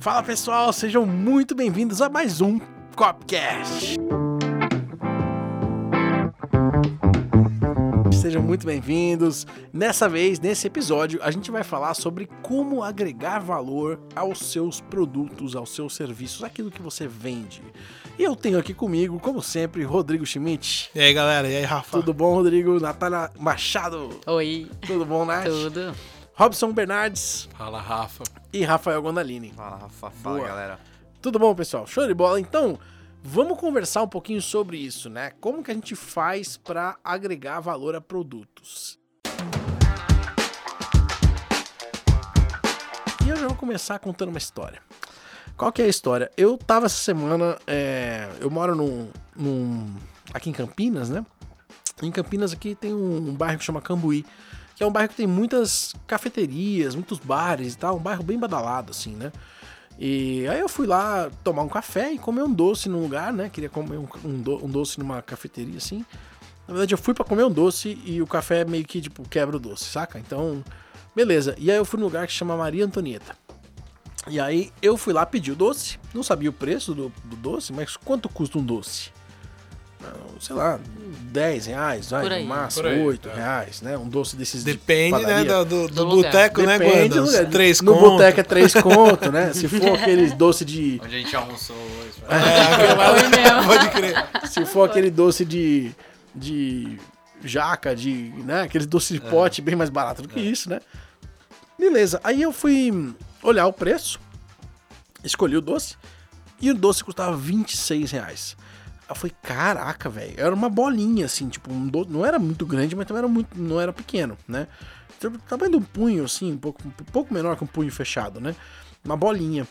Fala pessoal, sejam muito bem-vindos a mais um Copcast. Sejam muito bem-vindos. Nessa vez, nesse episódio, a gente vai falar sobre como agregar valor aos seus produtos, aos seus serviços, aquilo que você vende. E eu tenho aqui comigo, como sempre, Rodrigo Schmidt. E aí, galera? E aí, Rafa? Tudo bom, Rodrigo? Natália Machado. Oi. Tudo bom, Nath? Tudo. Robson Bernardes Fala, Rafa. e Rafael Gondalini. Fala, Rafa. Fala, Boa. galera. Tudo bom, pessoal? Show de bola. Então, vamos conversar um pouquinho sobre isso, né? Como que a gente faz para agregar valor a produtos? E eu já vou começar contando uma história. Qual que é a história? Eu tava essa semana, é, eu moro num, num- aqui em Campinas, né? Em Campinas aqui tem um, um bairro que chama Cambuí, que é um bairro que tem muitas cafeterias, muitos bares e tal, um bairro bem badalado assim, né? E aí eu fui lá tomar um café e comer um doce num lugar, né? Queria comer um, um do- um doce numa cafeteria assim. Na verdade, eu fui pra comer um doce e o café meio que, tipo, quebra o doce, saca? Então, beleza. E aí eu fui num lugar que chama Maria Antonieta. E aí eu fui lá pedir o doce, não sabia o preço do, do doce, mas quanto custa um doce? Sei lá, 10 reais, vai, aí. no máximo, Por aí, 8 é. reais, né? Um doce desses de Depende, né, padaria. do, do, Do boteco, né, Depende do lugar. três No boteco é 3 conto, né? Se for aqueles doce de. Onde a gente almoçou hoje. É, pode crer. Se for aquele doce de. de jaca, de. né? Aqueles doces de pote bem mais barato do que isso, né? Beleza. Aí eu fui olhar o preço, escolhi o doce, e o doce custava 26 reais. Eu falei, caraca, velho. Era uma bolinha, assim, tipo, um doce. Não era muito grande, mas também era muito, não era pequeno, né? Então, Tamanho de um punho, assim, um pouco, um pouco menor que um punho fechado, né? Uma bolinha.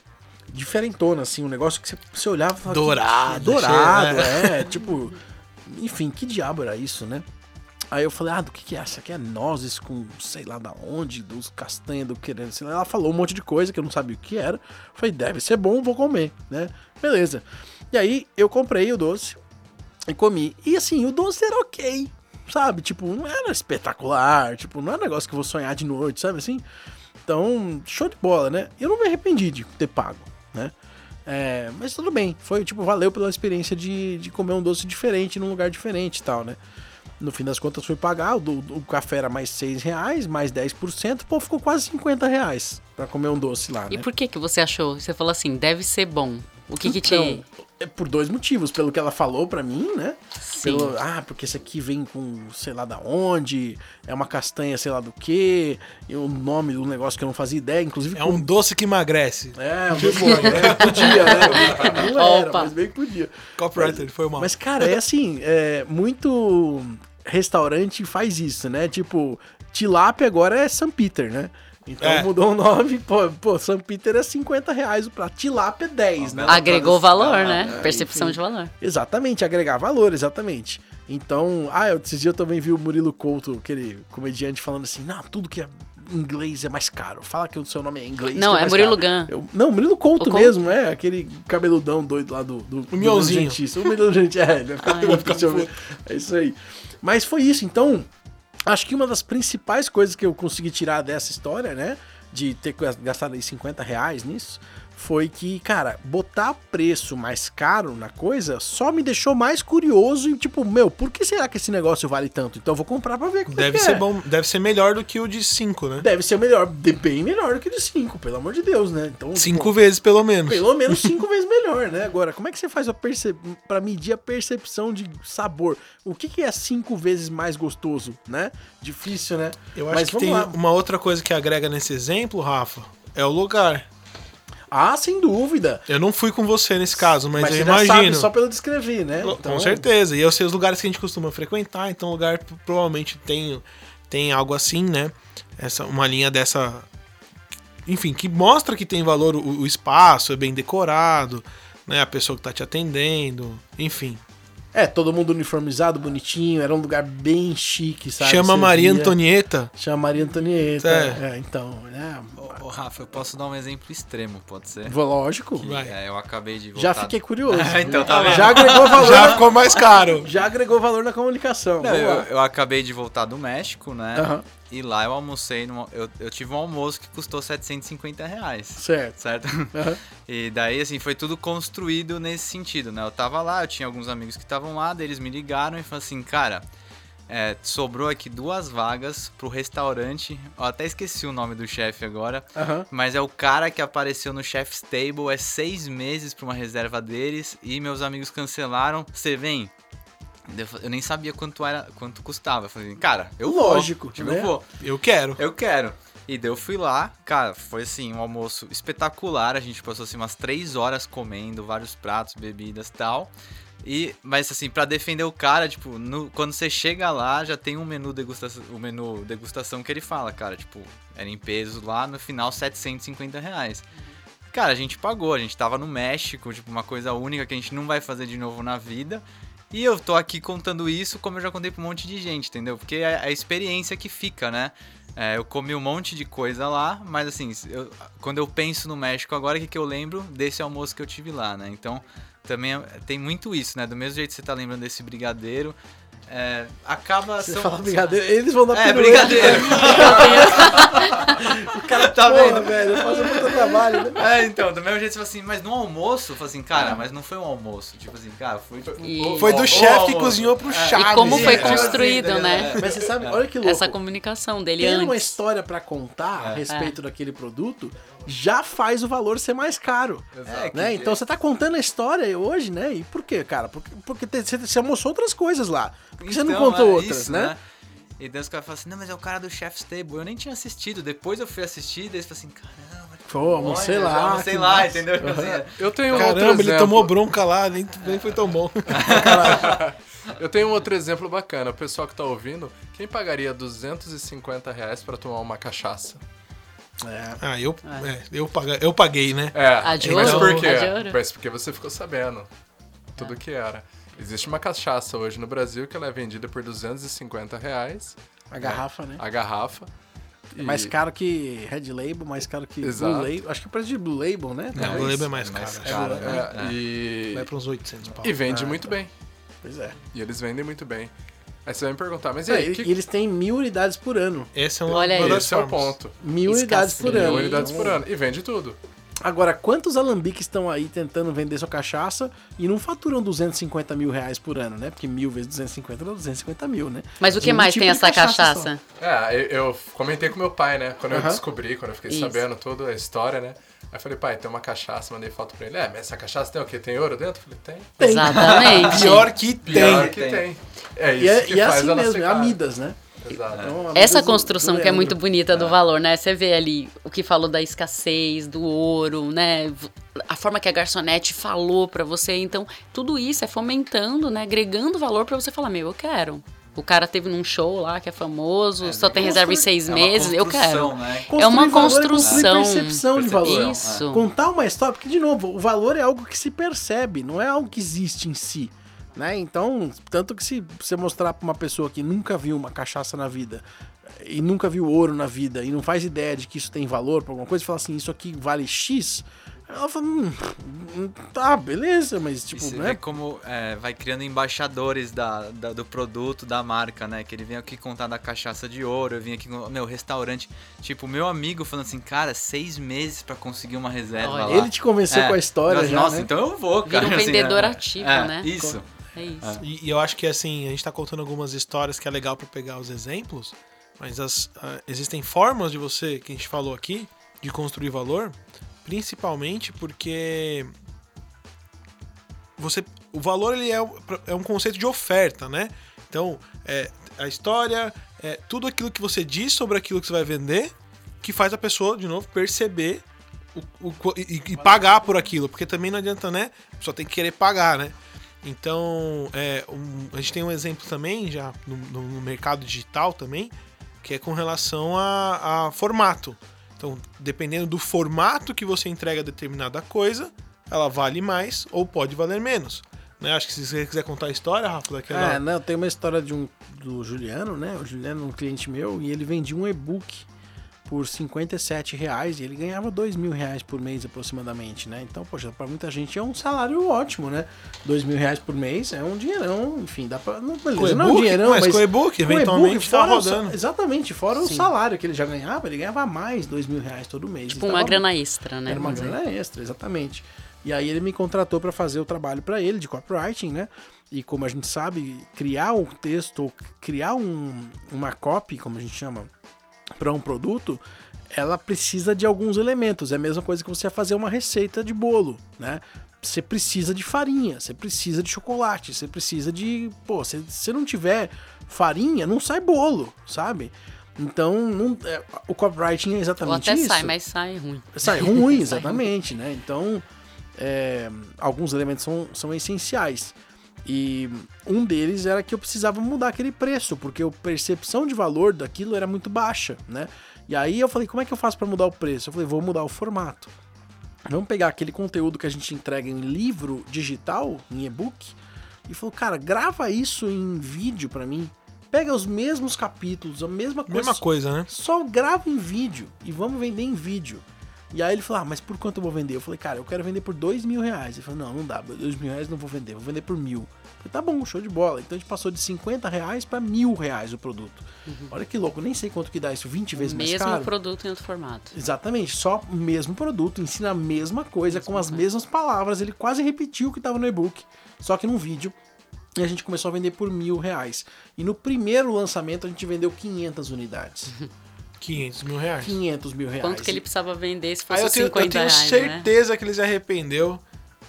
Diferentona, assim, um negócio que você, você olhava e falava. Dourado, Dourado, cheio, é. Tipo. Enfim, que diabo era isso, né? Aí eu falei, ah, do que que é? Essa aqui é nozes com sei lá da onde, dos castanhas, do que, sei lá. Ela falou um monte de coisa que eu não sabia o que era. Eu falei, deve ser bom, vou comer, né? Beleza. E aí eu comprei o doce e comi. E assim, o doce era ok, sabe? Tipo, não era espetacular, tipo, não é um negócio que eu vou sonhar de noite, sabe assim? Então, show de bola, né? Eu não me arrependi de ter pago, né? É, mas tudo bem, foi tipo, valeu pela experiência de, de comer um doce diferente num lugar diferente e tal, né? No fim das contas fui pagar, o, o café era mais 6 reais, mais 10%, pô, ficou quase 50 reais pra comer um doce lá, E né? por que que você achou? Você falou assim, deve ser bom. O que que Então, te... por dois motivos, pelo que ela falou pra mim, né? Sim. Pelo, ah, porque esse aqui vem com sei lá da onde, é uma castanha sei lá do que, e o nome do negócio que eu não fazia ideia, inclusive É um doce que emagrece. É, um doce, né? podia, né? Não era, Opa. mas bem que podia. Copywriter, foi mal. Mas, cara, é assim, é, muito restaurante faz isso, né? Tipo, tilápia agora é São Peter, né? Então É. mudou o nome, pô, pô, São Peter é 50 reais o prato, tilápia é 10, né? Agregou valor, né? É, Percepção enfim. de valor. Exatamente, agregar valor, exatamente. Então, ah, eu, esses dias eu também vi o Murilo Couto, aquele comediante, falando assim, não, tudo que é inglês é mais caro. Fala que o seu nome é inglês. Não, é mais Murilo caro." Gun. Eu- não, Murilo Couto O Couto? mesmo, é, aquele cabeludão doido lá do... do O Mionzinho. do. O Murilo Gentista, é, vai ficar, Ai, vai ficar se ouvindo. É isso aí. Mas foi isso, então, acho que uma das principais coisas que eu consegui tirar dessa história, né, de ter gastado aí 50 reais nisso, foi que, cara, botar preço mais caro na coisa só me deixou mais curioso e tipo, meu, por que será que esse negócio vale tanto? Então eu vou comprar pra ver como é Deve que ser é. bom, deve ser melhor do que o de 5, né? Deve ser melhor, de- bem melhor do que de 5, pelo amor de Deus, né? Então, Cinco pô, vezes, pelo menos. pelo menos cinco vezes melhor, né? Agora, como é que você faz pra medir a percepção de sabor? O que, que é cinco vezes mais gostoso, né? Difícil, né? Eu acho Mas que tem lá. uma outra coisa que agrega nesse exemplo, Rafa, é o lugar. Ah, sem dúvida. Eu não fui com você nesse caso, mas, Mas, eu já sabe imagino. só pelo descrever, né? Com certeza. E eu sei os lugares que a gente costuma frequentar, então o lugar provavelmente tem, tem algo assim, né? Essa, uma linha dessa. Enfim, que mostra que tem valor o, o espaço, é bem decorado, né? A pessoa que tá te atendendo, enfim. É, todo mundo uniformizado, bonitinho, era um lugar bem chique, sabe? Chama Você Maria via- Antonieta. Chama Maria Antonieta. É. É, então, né? Ô, Ô, Rafa, eu posso dar um exemplo extremo, pode ser? Lógico. Vai. É, eu acabei de voltar. Já fiquei curioso. então, tá vendo? Já agregou valor. Já ficou mais caro. Já agregou valor na comunicação. Não, eu, eu acabei de voltar do México, né? Aham, E lá eu almocei, numa, eu, eu tive um almoço que custou 750 reais. Certo. Certo? Aham. E daí, assim, foi tudo construído nesse sentido, né? Eu tava lá, eu tinha alguns amigos que estavam lá, daí eles me ligaram e falaram assim, cara, é, sobrou aqui duas vagas pro restaurante. Eu até esqueci o nome do chefe agora. Aham. Mas é o cara que apareceu no Chef's Table, é seis meses pra uma reserva deles e meus amigos cancelaram. Você vem? Eu nem sabia quanto era, quanto custava. Eu falei, cara, eu Lógico, vou. Tipo, né? eu vou. Eu quero. Eu quero. E daí eu fui lá, cara, foi assim, um almoço espetacular. A gente passou assim umas três horas comendo, vários pratos, bebidas e tal. E, mas assim, pra defender o cara, tipo, no- quando você chega lá, já tem um menu degustação, o menu degustação que ele fala, cara, tipo, era em pesos lá, no final 750 reais. Cara, a gente pagou, a gente tava no México, tipo, uma coisa única que a gente não vai fazer de novo na vida. E eu tô aqui contando isso como eu já contei pra um monte de gente, entendeu? Porque é a experiência que fica, né? É, eu comi um monte de coisa lá, mas assim, eu- quando eu penso no México agora, o que, que eu lembro desse almoço que eu tive lá, né? Então, também é- tem muito isso, né? Do mesmo jeito que você tá lembrando desse brigadeiro, é, acaba... Você são- fala brigadeiro, eles vão dar É, pirueta. brigadeiro. O cara Tá porra, vendo? velho, eu faço muito trabalho, né? É, então, do mesmo jeito você fala assim, mas no almoço, eu falo assim, cara, mas não foi um almoço. Tipo assim, cara, foi tipo. E- o- Foi do chefe que cozinhou pro É. Chaves. E como foi É. construído, assim, né? Mas você sabe, olha que louco. Essa comunicação dele Ter uma antes. história pra contar a É. respeito daquele produto já faz o valor ser mais caro. É, Né? Então você tá contando a história hoje, né? E por quê, cara? Porque, porque você, você almoçou outras coisas lá. Por que você não Então, contou é outras, isso, né? E daí os caras falam assim, não, mas é o cara do Chef's Table. Eu nem tinha assistido. Depois eu fui assistir, daí eles falam assim, caramba. que Pô, almocei olha, lá, Almocei que lá, massa. entendeu? É- Eu tenho um outro Caramba, ele exemplo. tomou bronca lá, nem, nem foi tão bom. Eu tenho um outro exemplo bacana. O pessoal que tá ouvindo, quem pagaria 250 reais pra tomar uma cachaça? É. Ah, eu, é, eu, paguei, eu paguei, né? É, A de mas por quê? Mas porque você ficou sabendo tudo que era. Existe uma cachaça hoje no Brasil que ela é vendida por 250 reais, A garrafa, né? a garrafa. É mais caro que Red Label, mais caro que Exato. Blue Label. Acho que o preço de Blue Label, né? Não, o Label é mais é caro. mais caro, É, né? É, e, Vai pra uns 800 pau. e vende Ah, muito bem. Pois é. E eles vendem muito bem. Aí você vai me perguntar, mas e É, aí? e que, eles têm mil unidades por ano. Esse é um Olha aí. esse é o ponto. Mil unidades por ano. Mil unidades por ano. E vende tudo. Agora, quantos alambiques estão aí tentando vender sua cachaça e não faturam 250 mil reais por ano, né? Porque mil vezes 250 dá 250 mil, né? Mas o que um mais tipo tem essa cachaça cachaça? É, eu, eu comentei com meu pai, né? Quando eu Aham. descobri, quando eu fiquei Isso. sabendo toda a história, né? Aí eu falei, pai, tem uma cachaça, mandei foto pra ele. É, mas essa cachaça tem o quê? Tem ouro dentro? Eu falei, tem. Exatamente. Pior que Pior tem. que Tem. tem. É isso E é, que e é faz assim ela mesmo, ser é. Amidas, né? Exato. Então, Essa construção do que é muito bonita do valor, né? Você vê ali o que falou da escassez, do ouro, né? A forma que a garçonete falou pra você. Então, tudo isso é fomentando, né? Agregando valor pra você falar, meu, eu quero. O cara teve num show lá que é famoso, só tem reserva em seis É uma meses, eu construção, quero. né? É uma valor construção. construir percepção de valor. Isso. Contar uma história, porque, de novo, o valor é algo que se percebe, não é algo que existe em si. Né? Então, tanto que se você mostrar pra uma pessoa que nunca viu uma cachaça na vida e nunca viu ouro na vida e não faz ideia de que isso tem valor pra alguma coisa, e fala assim, isso aqui vale X, ela fala, hum, hum, tá, beleza, mas tipo, você né? vê como é, vai criando embaixadores da, da- do produto, da marca, né? Que ele vem aqui contar da cachaça de ouro, eu vim aqui com meu restaurante. Tipo, meu amigo falando assim, cara, seis meses pra conseguir uma reserva Olha. Ele te convenceu É, com a história mas, já, Nossa, né? então eu vou, Vira cara. um assim, vendedor é, ativo, é, né? Isso. É isso. E, e eu acho que assim, a gente tá contando algumas histórias que é legal pra pegar os exemplos, mas as, ah, existem formas de você, que a gente falou aqui, de construir valor, principalmente porque você o valor ele é, é um conceito de oferta, né? Então, é, a história, é tudo aquilo que você diz sobre aquilo que você vai vender, que faz a pessoa, de novo, perceber o, o e, e pagar por aquilo, porque também não adianta, né? Só tem que querer pagar, né? Então, é, um- a gente tem um exemplo também, já no, no- no mercado digital também, que é com relação a, a formato. Então, dependendo do formato que você entrega determinada coisa, ela vale mais ou pode valer menos. Né? Acho que se você quiser contar a história, Rafa, daquela. É, não, tem uma história de um do Juliano, né? O Juliano é um cliente meu e ele vendia um e-book por 57 reais e ele ganhava 2 mil reais por mês aproximadamente, né? Então, poxa, para muita gente é um salário ótimo, né? 2 mil reais por mês é um dinheirão, enfim, dá pra. Não, beleza, não é um dinheirão, mas mas. com e-book, eventualmente tá fora o rodando. exatamente, fora o Sim. salário que ele já ganhava, ele ganhava mais 2 mil reais todo mês. Tipo uma tava- grana extra, né? era uma dizer. grana extra, exatamente. E aí ele me contratou para fazer o trabalho para ele de copywriting, né? E como a gente sabe, criar um texto, ou criar um, uma copy, como a gente chama, para um produto, ela precisa de alguns elementos. É a mesma coisa que você fazer uma receita de bolo, né? Você precisa de farinha, você precisa de chocolate, você precisa de. Pô, se você não tiver farinha, não sai bolo, sabe? Então, não- é, o copywriting é Ou exatamente até isso. sai, mas sai ruim. Sai ruim, exatamente, né? Então, é, alguns elementos são, são essenciais. E um deles era que eu precisava mudar aquele preço, porque a percepção de valor daquilo era muito baixa, né? E aí eu falei, como é que eu faço para mudar o preço? Eu falei, vou mudar o formato. Vamos pegar aquele conteúdo que a gente entrega em livro digital, em e-book, e falou, cara, grava isso em vídeo para mim. Pega os mesmos capítulos, a mesma coisa. Mesma coisa, né? Só grava em vídeo e vamos vender em vídeo. E aí ele falou, ah, mas por quanto eu vou vender? Eu falei, cara, eu quero vender por dois mil reais. Ele falou, não, não dá, dois mil reais não vou vender, vou vender por mil. Eu falei, tá bom, show de bola. Então a gente passou de 50 reais para mil reais o produto. Olha que louco, nem sei quanto que dá isso, 20 vezes mais Mesmo caro. produto em outro formato. Exatamente, só o mesmo produto, ensina a mesma coisa, com as mesmas palavras. Ele quase repetiu o que estava no e-book, só que num vídeo. E a gente começou a vender por mil reais. E no primeiro lançamento a gente vendeu 500 unidades. 500 mil reais. 500 mil reais. Quanto que ele precisava vender se fosse Aí eu tenho, eu 50 tenho reais, né? certeza que ele se arrependeu.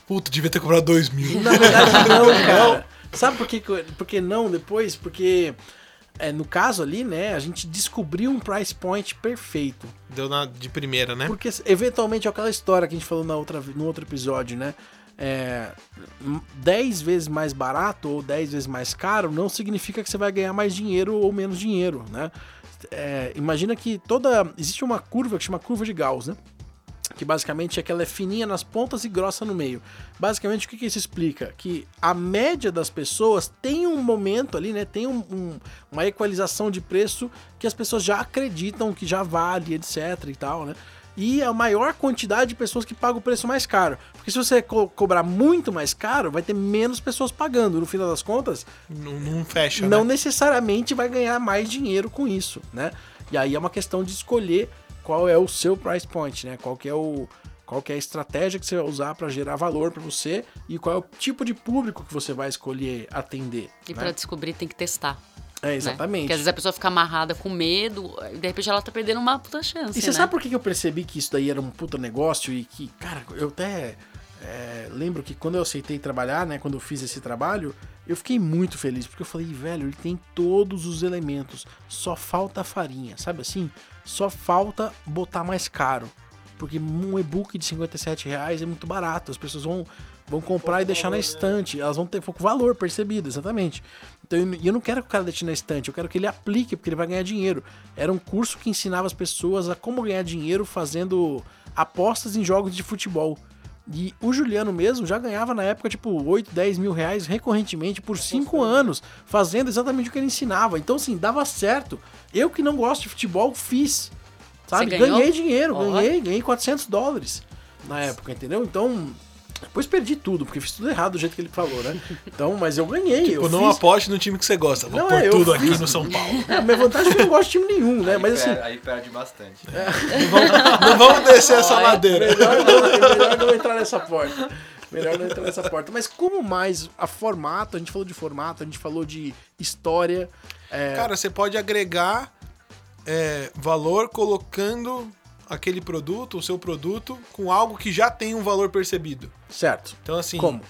Puta, devia ter cobrado 2 mil. Na verdade, não, cara. Sabe por que, eu- por que não depois? Porque é, no caso ali, né, a gente descobriu um price point perfeito. Deu na, de primeira, né? Porque eventualmente é aquela história que a gente falou na outra, no outro episódio, né? É, 10 vezes mais barato ou 10 vezes mais caro não significa que você vai ganhar mais dinheiro ou menos dinheiro, né? É, imagina que toda. Existe uma curva que chama curva de Gauss, né? Que basicamente é que ela é fininha nas pontas e grossa no meio. Basicamente, o que, que isso explica? Que a média das pessoas tem um momento ali, né? Tem um- um- uma equalização de preço que as pessoas já acreditam que já vale, etc e tal, né? E a maior quantidade de pessoas que pagam o preço mais caro. Porque se você co- cobrar muito mais caro, vai ter menos pessoas pagando. No final das contas, Não, não fecha, não né? necessariamente vai ganhar mais dinheiro com isso, né? E aí é uma questão de escolher qual é o seu price point, né? Qual que é o qual que é a estratégia que você vai usar para gerar valor para você e qual é o tipo de público que você vai escolher atender. E né? pra descobrir tem que testar. É, né? exatamente. Porque às vezes a pessoa fica amarrada com medo, e de repente ela tá perdendo uma puta chance. E você né? sabe por que eu percebi que isso daí era um puta negócio e que, cara, eu até é, lembro que quando eu aceitei trabalhar, né, quando eu fiz esse trabalho, eu fiquei muito feliz, porque eu falei, velho, ele tem todos os elementos, só falta a farinha, sabe assim? Só falta botar mais caro. Porque um e-book de 57 reais é muito barato, as pessoas vão, vão comprar e deixar na estante, elas vão ter pouco valor percebido, exatamente. Então, eu- e eu não quero que o cara deixe na estante, eu quero que ele aplique, porque ele vai ganhar dinheiro. Era um curso que ensinava as pessoas a como ganhar dinheiro fazendo apostas em jogos de futebol. E o Juliano mesmo já ganhava na época, tipo, 8, 10 mil reais recorrentemente por 5 anos, fazendo exatamente o que ele ensinava. Então, assim, dava certo. Eu que não gosto de futebol, fiz. Sabe? Ganhei dinheiro, ganhei, ganhei 400 dólares na época, entendeu? Então, depois perdi tudo, porque fiz tudo errado do jeito que ele falou, né? Então, mas eu ganhei. Tipo, eu não fiz... aposte no time que você gosta. Vou Não, pôr é, tudo fiz- aqui no São Paulo. É, a minha vantagem é que eu não gosto de time nenhum, né? Mas assim, Per- aí perde bastante. Não vamos descer essa ladeira. melhor não, melhor não entrar nessa porta. Melhor não entrar nessa porta. Mas como mais a formato, a gente falou de formato, a gente falou de história. é, Cara, você pode agregar é, valor colocando aquele produto, o seu produto, com algo que já tem um valor percebido. certo. Então, assim, Como?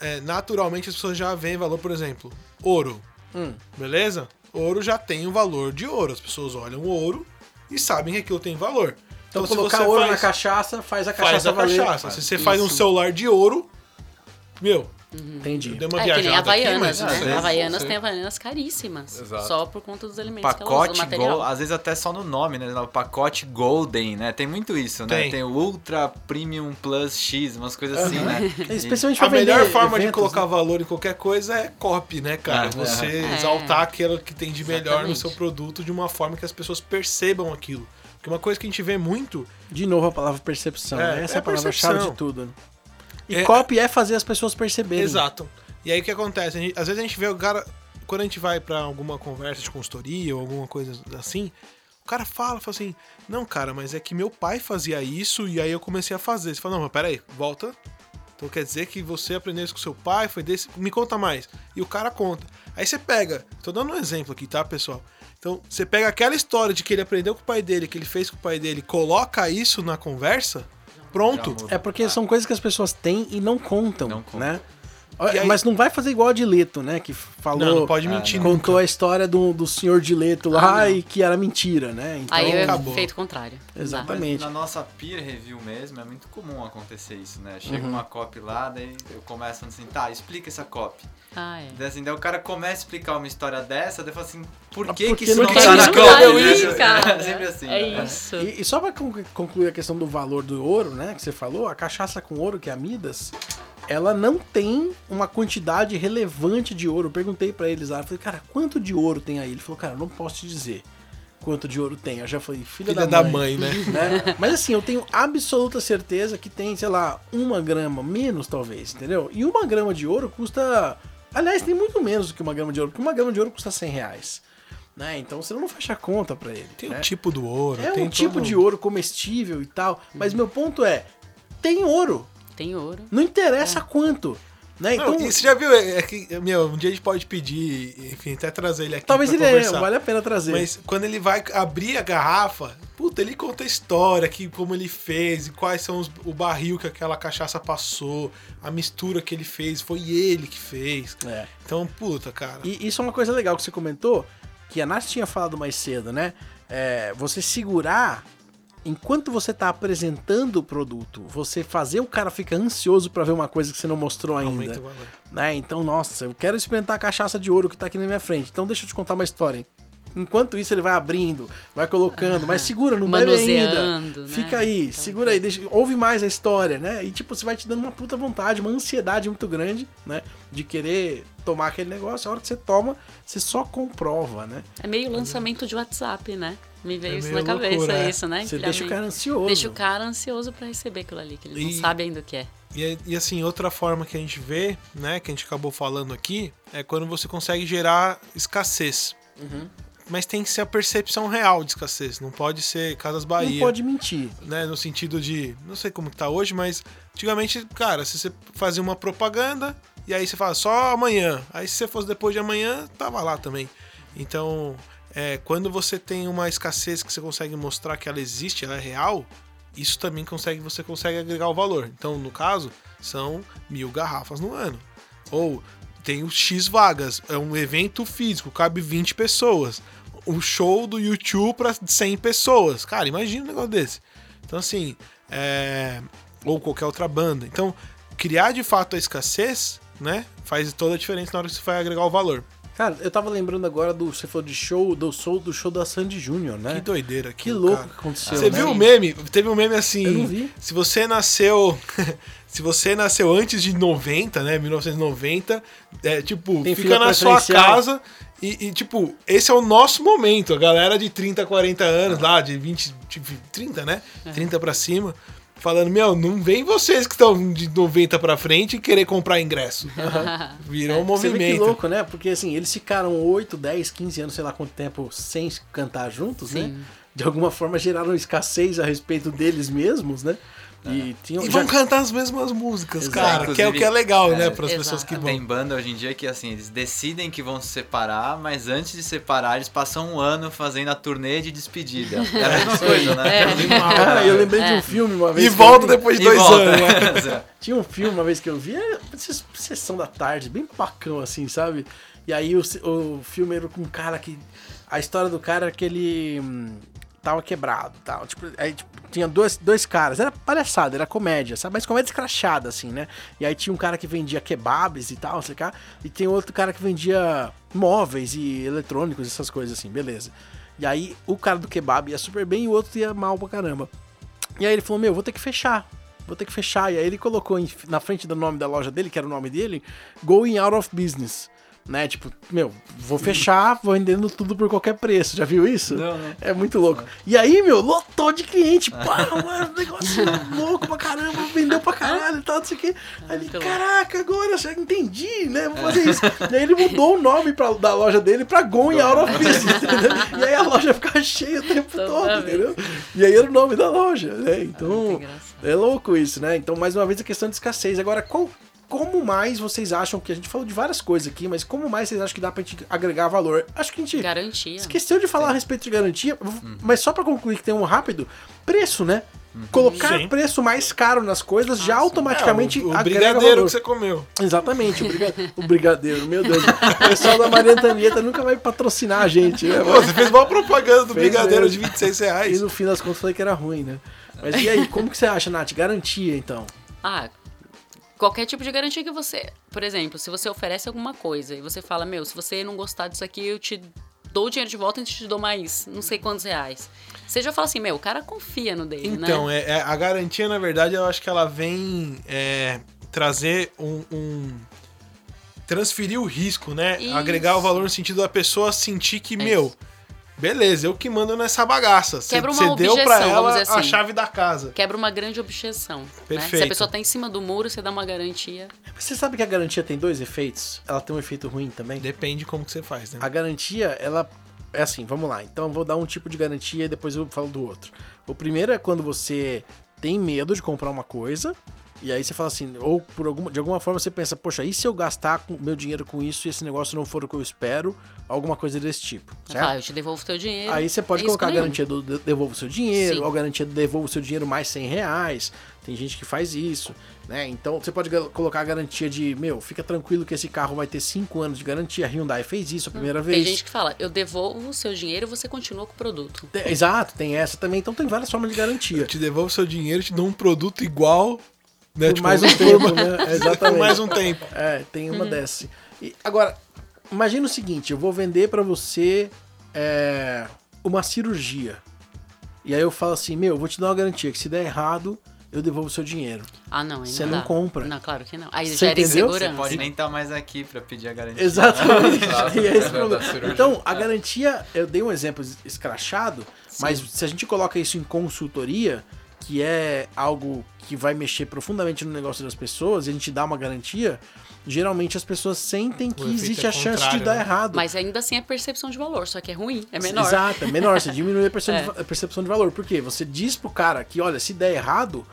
é, naturalmente as pessoas já veem valor, por exemplo, ouro. Hum. Beleza? Ouro já tem o valor de ouro. As pessoas olham o ouro e sabem que aquilo tem valor. Então, se colocar você ouro faz- na cachaça, faz a cachaça faz a valer. cachaça. Se você faz um Isso. celular de ouro, meu, Entendi. deu uma É que nem viajada aqui, Havaianas, mas... né? Sim, Havaianas sim. tem Havaianas caríssimas. Exato. Só por conta dos elementos que ela usa, Pacote do material. Gold, às vezes até só no nome, né? O pacote Golden, né? Tem muito isso, né? Tem. Tem o Ultra Premium Plus X, umas coisas assim, né? Especialmente A melhor forma de eventos, colocar né? valor em qualquer coisa é copy, né, cara? É, Você é. exaltar aquilo que tem de melhor no Exatamente. seu produto de uma forma que as pessoas percebam aquilo. Porque uma coisa que a gente vê muito De novo a palavra percepção. É, né? Essa é é a palavra-chave de tudo. né? E É- copy é fazer as pessoas perceberem. Exato. E aí o que acontece? Gente- às vezes a gente vê o cara. Quando a gente vai pra alguma conversa de consultoria ou alguma coisa assim, o cara fala, fala assim: Não, cara, mas é que meu pai fazia isso e aí eu comecei a fazer. Você fala: Não, mas peraí, volta. Então quer dizer que você aprendeu isso com seu pai, foi desse. Me conta mais. E o cara conta. Aí você pega. Tô dando um exemplo aqui, tá, pessoal? Então, você pega aquela história de que ele aprendeu com o pai dele, que ele fez com o pai dele, coloca isso na conversa, pronto. É porque são coisas que as pessoas têm e não contam, Não né? Aí- Mas não vai fazer igual a Dileto, né? Que falou, Não, não pode mentir nunca. contou a história do, do senhor Dileto lá Ah, não. e que era mentira, né? Então, Aí é acabou. feito contrário. Exatamente. Mas na nossa peer review mesmo, é muito comum acontecer isso, né? Chega Uhum. uma copy lá, daí eu começo assim, tá, explica essa copy. Ah, é. Daí, assim, daí o cara começa a explicar uma história dessa, daí eu falo assim, por que que isso não não tá na copy? né? cara? É sempre assim. É né? isso. E, e só pra con- concluir a questão do valor do ouro, né? Que você falou, a cachaça com ouro, que é a Midas, ela não tem uma quantidade relevante de ouro. Eu perguntei pra eles lá, falei, cara, quanto de ouro tem aí? Ele falou, cara, não posso te dizer quanto de ouro tem. Eu já falei, filha, Filha da, da mãe. mãe, né? né? Mas assim, eu tenho absoluta certeza que tem, sei lá, uma grama, menos talvez, entendeu? E uma grama de ouro custa. Aliás, tem muito menos do que uma grama de ouro, porque uma grama de ouro custa 100 reais. Né? Então você não fecha a conta pra ele. Tem né? o tipo do ouro. É tem um tipo todo- de ouro comestível e tal. Mas meu ponto é: tem ouro. Tem ouro. Não interessa quanto. Né? Não, Então, você já viu? É que, meu, um dia a gente pode pedir, enfim, até trazer ele aqui. talvez pra ele é, conversar. vale a pena trazer. Mas quando ele vai abrir a garrafa, puta, ele conta a história, que, como ele fez, e quais são os, o barril que aquela cachaça passou, a mistura que ele fez, foi ele que fez. É. Então, puta, cara. E isso é uma coisa legal que você comentou, que a Nath tinha falado mais cedo, né? É, você segurar enquanto você tá apresentando o produto, você fazer o cara ficar ansioso pra ver uma coisa que você não mostrou ainda. né? Então, nossa, eu quero experimentar a cachaça de ouro que tá aqui na minha frente. Então, deixa eu te contar uma história. Enquanto isso, ele vai abrindo, vai colocando, mas segura, não bebe ainda. Né? Fica aí, Então, segura aí, deixa, ouve mais a história, né? E tipo, você vai te dando uma puta vontade, uma ansiedade muito grande, né? De querer tomar aquele negócio. A hora que você toma, você só comprova, né? É meio lançamento de WhatsApp, né? Me veio É isso na cabeça, loucura, é. isso, né? Você deixa o cara ansioso. Deixa o cara ansioso pra receber aquilo ali, que ele E- não sabe ainda o que é. E, e, assim, outra forma que a gente vê, né, que a gente acabou falando aqui, é quando você consegue gerar escassez. Uhum. Mas tem que ser a percepção real de escassez, não pode ser Casas Bahia. Não pode mentir. né, no sentido de, não sei como que tá hoje, mas antigamente, cara, se você fazia uma propaganda e aí você fala só amanhã, aí se você fosse depois de amanhã, tava lá também. Então, é, quando você tem uma escassez que você consegue mostrar que ela existe, ela é real, isso também consegue, você consegue agregar o valor. Então, no caso, são mil garrafas no ano. Ou tem os X vagas, é um evento físico, cabe 20 pessoas. Um show do YouTube para 100 pessoas. Cara, imagina um negócio desse. Então, assim, é... ou qualquer outra banda. Então, criar de fato a escassez, né, faz toda a diferença na hora que você vai agregar o valor. Cara, eu tava lembrando agora do. Você falou de show, do show, do show da Sandy Júnior, né? Que doideira. Que aquilo, louco cara. que aconteceu. Você né? viu o meme? Teve um meme assim. Eu não vi. Se você nasceu. se você nasceu antes de 90, né? 1990, é, tipo, Tem fica na sua casa e, e, tipo, esse é o nosso momento. A galera de 30, 40 anos lá, de 20, tipo, 30, né? É. 30 pra cima. Falando, meu, não vem vocês que estão de 90 pra frente e querer comprar ingresso. Virou um Você vê que movimento. louco, né? Porque assim, eles ficaram 8, 10, 15 anos, sei lá quanto tempo, sem cantar juntos, né? Sim. De alguma forma geraram escassez a respeito deles mesmos, né? E tinham. E já- vão cantar as mesmas músicas, Exato. cara. Que é o que é legal, né? Para as pessoas que vão. Tem banda hoje em dia que assim, eles decidem que vão se separar, mas antes de separar, eles passam um ano fazendo a turnê de despedida. É a mesma coisa, né? É. Ah, eu lembrei de É. um filme uma vez. E volta vi. depois de E dois volta. anos, né? Tinha um filme uma vez que eu vi, era sessão da tarde, bem bacão assim, sabe? E aí o, o filme era com um cara que. A história do cara é que ele hum, tava quebrado tal. Tipo, aí tipo, tinha dois, dois caras, era palhaçada, era comédia, sabe? Mas comédia escrachada, assim, né? E aí tinha um cara que vendia kebabs e tal, sei lá, e tem outro cara que vendia móveis e eletrônicos, essas coisas assim, beleza. E aí o cara do kebab ia super bem e o outro ia mal pra caramba. E aí ele falou, meu, vou ter que fechar. Vou ter que fechar. E aí ele colocou em- na frente do nome da loja dele, que era o nome dele, Going Out of Business. Né? Tipo, meu, vou fechar, vou vendendo tudo por qualquer preço. Já viu isso? Não, não. É muito louco. E aí, meu, lotou de cliente. Pá, mano, negócio louco pra caramba, vendeu pra caralho e tal, não sei o quê. Aí ele, caraca, agora já entendi, né? Vou fazer isso. e aí ele mudou o nome pra, da loja dele pra Gon e Out of Business, entendeu? E aí a loja ficava cheia o tempo todo, entendeu? E aí era o nome da loja, né? Então, Muito engraçado. é louco isso, né? Então, mais uma vez, a questão de escassez. Agora, qual, como mais vocês acham que a gente falou de várias coisas aqui, mas como mais vocês acham que dá pra gente agregar valor? Acho que a gente Garantia. esqueceu de falar a respeito de garantia, mas só pra concluir que tem um rápido, preço, né? Colocar Sim. preço mais caro nas coisas já automaticamente É, o, o agrega brigadeiro valor. que você comeu. Exatamente, o, briga- o brigadeiro, meu Deus. O pessoal da Maria Antonieta nunca vai patrocinar a gente, né? Pô, você fez mal propaganda do Fez brigadeiro mesmo. de 26 E reais. no fim das contas falei que era ruim, né? Mas e aí, como que você acha, Nath? Garantia, então? Ah, qualquer tipo de garantia que você. Por exemplo, se você oferece alguma coisa e você fala, meu, se você não gostar disso aqui, eu te dou o dinheiro de volta e te dou mais não sei quantos reais. Você já fala assim, meu, o cara confia no dele, Então, né? é, é- a garantia, na verdade, eu acho que ela vem é, trazer um, um- transferir o risco, né? Isso. Agregar o valor no sentido da pessoa sentir que, É meu, isso. Beleza, eu que mando nessa bagaça. Você Quebra uma deu pra ela vamos dizer a assim. chave da casa. Quebra uma grande objeção. né? Se Perfeito. a pessoa tá em cima do muro, você dá uma garantia. Você sabe que a garantia tem dois efeitos? Ela tem um efeito ruim também? Depende como que você faz, né? A garantia, ela é assim, vamos lá. Então eu vou dar um tipo de garantia e depois eu falo do outro. O primeiro é quando você tem medo de comprar uma coisa e aí você fala assim, ou por alguma, de alguma forma você pensa, poxa, e se eu gastar com- meu dinheiro com isso e esse negócio não for o que eu espero? Alguma coisa desse tipo, Você certo? fala, eu te devolvo o teu dinheiro. Aí você pode É colocar a garantia do de- devolva o seu dinheiro, Sim. ou a garantia do devolva o seu dinheiro mais 100 reais. Tem gente que faz isso, né? Então você pode colocar a garantia de, meu, fica tranquilo que esse carro vai ter 5 anos de garantia. A Hyundai fez isso a primeira Tem vez. gente que fala, eu devolvo o seu dinheiro e você continua com o produto. Tem- Exato, tem essa também. Então tem várias formas de garantia. Eu te devolvo seu dinheiro e te dou um produto igual, né? Por tipo, mais um tempo, né? por Exatamente. mais um tempo. É, tem Uhum. uma dessa. E, agora, imagina o seguinte: eu vou vender pra você é, uma cirurgia. E aí eu falo assim: meu, eu vou te dar uma garantia que se der errado, eu devolvo o seu dinheiro. Ah, não, Você não não compra. Não, claro que não. Aí Você já era entendeu? Você insegurança. pode nem estar mais aqui pra pedir a garantia. Exatamente. Exato, e é esse problema. Então, a garantia, eu dei um exemplo es- escrachado, mas se a gente coloca isso em consultoria, que é algo que vai mexer profundamente no negócio das pessoas, e a gente dá uma garantia, geralmente as pessoas sentem que existe é a chance de dar né? errado. Mas ainda assim é percepção de valor, só que é ruim, é menor. Exato, é menor. Você diminui a percepção, É. de, a percepção de valor. Por quê? Você diz pro cara que, olha, se der errado,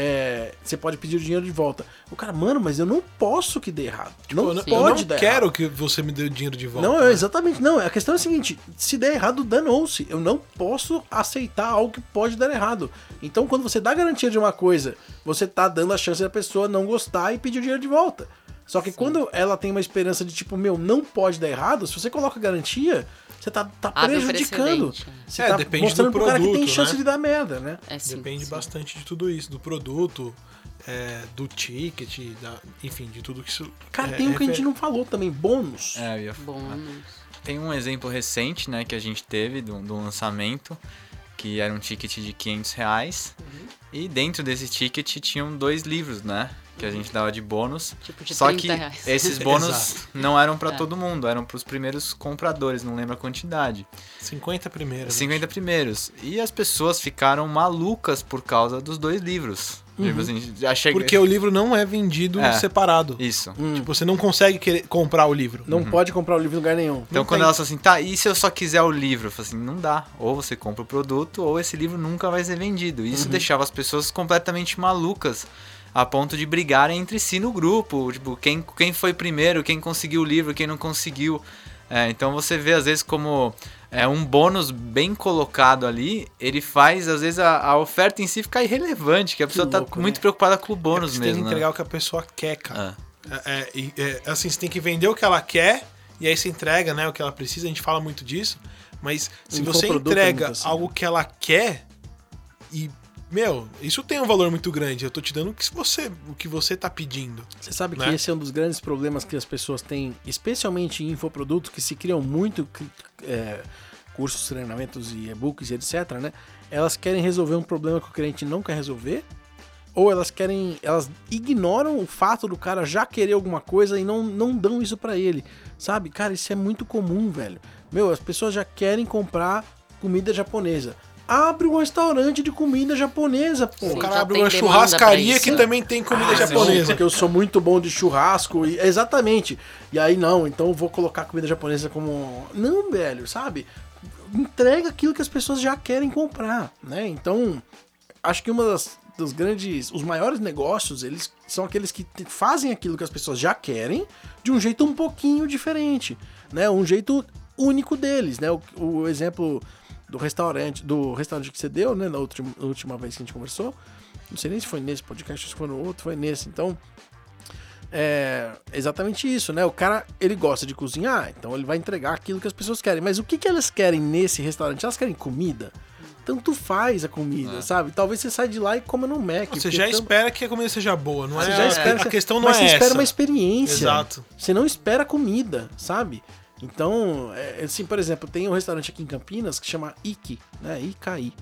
é, você pode pedir o dinheiro de volta. O cara, mano, mas eu não posso que dê errado. não Eu não, pode eu não quero errado. que você me dê o dinheiro de volta. Não, né? exatamente. Não, a questão é a seguinte: se der errado, danou-se. Eu não posso aceitar algo que pode dar errado. Então, quando você dá garantia de uma coisa, você tá dando a chance da pessoa não gostar e pedir o dinheiro de volta. Só que quando ela tem uma esperança de tipo, meu, não pode dar errado, se você coloca garantia, você tá, tá o prejudicando. Você É, tá depende mostrando do pro cara que tem produto, chance né? de dar merda, né? É sim, Depende sim. bastante de tudo isso, do produto, é, do ticket, da- enfim, de tudo que isso. Cara, é, tem um que a gente não falou também, bônus. É, eu ia Bônus. Tem um exemplo recente, né, que a gente teve do, do lançamento, que era um ticket de 500 reais. E dentro desse ticket tinham dois livros, né? Que a gente dava de bônus. Tipo de Só 30 que reais. esses bônus não eram pra É. todo mundo, eram pros primeiros compradores, não lembro a quantidade. 50 primeiras. 50 primeiros. E as pessoas ficaram malucas por causa dos dois livros. Tipo assim. Porque o livro não é vendido É. separado. Isso. Tipo, você não consegue querer comprar o livro. Não pode comprar o livro em lugar nenhum. Então Não quando tem. elas falam assim, tá, e se eu só quiser o livro? Eu falo assim, não dá. Ou você compra o produto, ou esse livro nunca vai ser vendido. Isso Uhum. deixava as pessoas completamente malucas. A ponto de brigarem entre si no grupo. Tipo, quem, quem foi primeiro, quem conseguiu o livro, quem não conseguiu. É, então você vê, às vezes, como é, um bônus bem colocado ali, ele faz, às vezes, a, a oferta em si ficar irrelevante. Que a pessoa tá louco, muito né? preocupada com o É bônus porque você tem que mesmo. né? entregar o que a pessoa quer, cara. Ah. É, é, é, assim, você tem que vender o que ela quer e aí você entrega, né, o que ela precisa. A gente fala muito disso. Mas se você é entrega muito assim, algo que ela quer e meu, isso tem um valor muito grande. Eu tô te dando o que você, o que você tá pedindo. Você sabe que né? esse é um dos grandes problemas que as pessoas têm, especialmente em infoprodutos, que se criam muito é, cursos, treinamentos e e-books e etc, né? Elas querem resolver um problema que o cliente não quer resolver, ou elas querem, elas ignoram o fato do cara já querer alguma coisa e não, não dão isso pra ele, sabe? Cara, isso é muito comum, velho. Meu, as pessoas já querem comprar comida japonesa. Abre um restaurante de comida japonesa, pô. Sim. O cara abre uma churrascaria que também tem comida Ah, japonesa. porque eu sou muito bom de churrasco. E, exatamente. E aí, não, então eu vou colocar comida japonesa como. Não, velho, sabe? Entrega aquilo que as pessoas já querem comprar, né? Então, acho que uma das, dos grandes. Os maiores negócios, eles são aqueles que te- fazem aquilo que as pessoas já querem de um jeito um pouquinho diferente, né? Um jeito único deles, né? O, o exemplo do restaurante, do restaurante que você deu, né? Na última, na última vez que a gente conversou. Não sei nem se foi nesse podcast, se foi no outro, foi nesse. Então, é exatamente isso, né? O cara, ele gosta de cozinhar, então ele vai entregar aquilo que as pessoas querem. Mas o que, que elas querem nesse restaurante? Elas querem comida? Tanto faz a comida, sabe? Talvez você saia de lá e coma no Mac. Você já tanto- espera que a comida seja boa, não Você é? já a- espera, a questão não mas é você espera uma experiência. Exato. Você não espera comida, sabe? Então, é, assim, por exemplo, tem um restaurante aqui em Campinas que chama Iki, né? Ikai.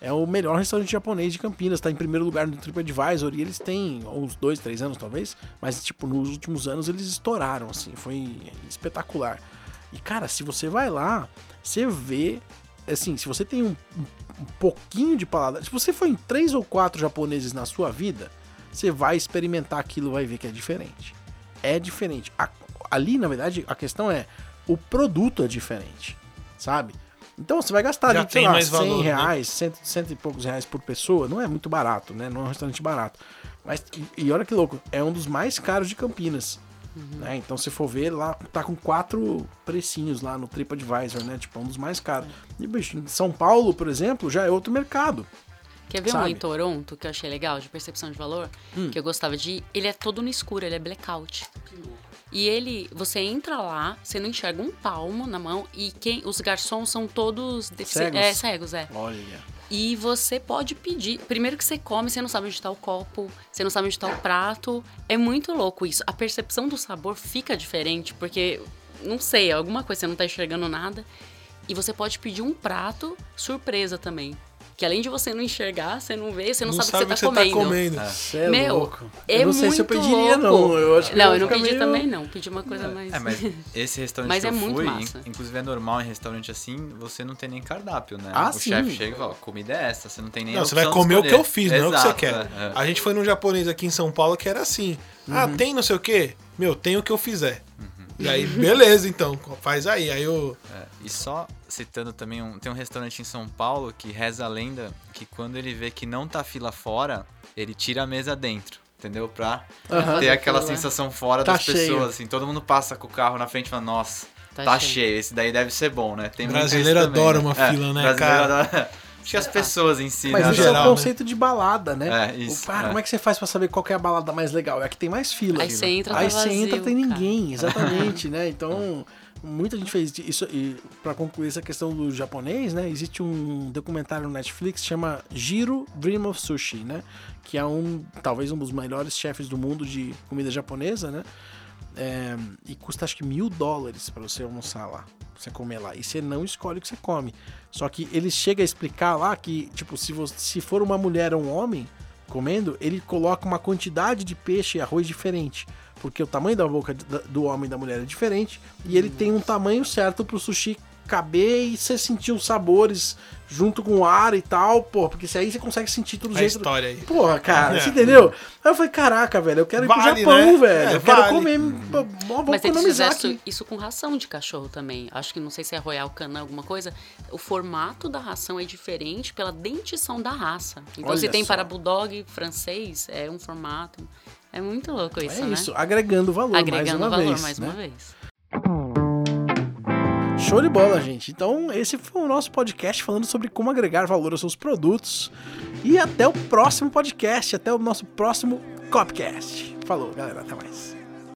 É o melhor restaurante japonês de Campinas, tá em primeiro lugar no TripAdvisor e eles têm uns dois, três anos talvez, mas tipo, nos últimos anos eles estouraram, assim, foi espetacular. E cara, se você vai lá, você vê, assim, se você tem um, um- pouquinho de paladar, se você for em três ou quatro japoneses na sua vida, você vai experimentar aquilo, vai ver que é diferente. É diferente. A- ali, na verdade, a questão é o produto é diferente, sabe? Então você vai gastar Já ali, sei lá, mais 100 valor, né? reais, cento, cento e poucos reais por pessoa. Não é muito barato, né? Não é um restaurante barato. Mas, e, e olha que louco, é um dos mais caros de Campinas. Né? Então, se for ver, lá tá com quatro precinhos lá no TripAdvisor, né? Tipo, é um dos mais caros. E, bicho, em São Paulo, por exemplo, já é outro mercado. Quer ver um Sabe? em Toronto que eu achei legal, de percepção de valor? Hum. Que eu gostava de ir? Ele é todo no escuro, ele é blackout. E ele, você entra lá, você não enxerga um palmo na mão e quem, os garçons são todos defici- Cegos? É, cegos, é. Olha. E você pode pedir. Primeiro que você come, você não sabe onde tá o copo, você não sabe onde tá o prato. É muito louco isso. A percepção do sabor fica diferente, porque, não sei, alguma coisa você não tá enxergando nada. E você pode pedir um prato surpresa também. Que além de você não enxergar, você não vê, você não, sabe, o que você tá comendo. comendo. Você é Meu, louco. é eu não sei se eu muito pediria, louco. não. Eu acho que não, eu não pedi meio- também, não. Pedi uma coisa mais. É, mas esse restaurante Mas que é eu muito fui, massa. in- inclusive é normal em restaurante assim, você não tem nem cardápio, né? Ah, o sim. chefe chega e fala, comida é essa, você não tem nem Não, você vai comer o que eu fiz, não é o que você Exato, quer. é, é. A gente foi num japonês aqui em São Paulo que era assim. Ah, Uhum. tem não sei o quê? Meu, tem o que eu fizer. Uhum. E aí, beleza, então. Faz aí. Aí eu. É, E só citando também, um, tem um restaurante em São Paulo que reza a lenda que quando ele vê que não tá fila fora, ele tira a mesa dentro. Entendeu? Pra Aham. ter aquela Fila. sensação fora Tá das cheio. pessoas, assim. Todo mundo passa com o carro na frente e fala, nossa, Tá tá, cheio. cheio. Esse daí deve ser bom, né? Tem Brasileiro isso também, adora né? uma É, fila, né, brasileiro cara? adora. Acho que as pessoas em si, Mas né? isso geral, é né? o conceito de balada, né? É, isso, O- ah, é. Como é que você faz pra saber qual que é a balada mais legal? É a que tem mais fila. Aí você entra, tá Aí você entra, tem cara. ninguém, exatamente, né? Então, muita gente fez isso. E pra concluir essa questão do japonês, né? Existe um documentário no Netflix que chama Jiro Dream of Sushi, né? Que é um, talvez um dos melhores chefes do mundo de comida japonesa, né? É, e custa acho que mil dólares pra você almoçar lá, pra você comer lá. E você não escolhe o que você come. Só que ele chega a explicar lá que, tipo, se, você, se for uma mulher ou um homem comendo, ele coloca uma quantidade de peixe e arroz diferente. Porque o tamanho da boca do homem e da mulher é diferente. E ele tem um tamanho certo pro sushi caber e você sentir os sabores junto com o ar e tal, pô, porque se aí você consegue sentir tudo jeito. história aí. Porra, cara, É. você entendeu? Aí eu falei, caraca, velho, eu quero ir pro Japão, né? velho. É, eu quero vale. comer. pô, Vou Mas eles economizar aqui. isso, isso com ração de cachorro também. Acho que não sei se é Royal Canin alguma coisa. O formato da ração é diferente pela dentição da raça. Então, Olha se tem só. para bulldog francês, é um formato. É muito louco isso, é né? isso, agregando valor Agregando mais uma valor vez. mais né? uma vez. Show de bola, gente. Então, esse foi o nosso podcast falando sobre como agregar valor aos seus produtos. E até o próximo podcast, até o nosso próximo Copcast. Falou, galera, até mais.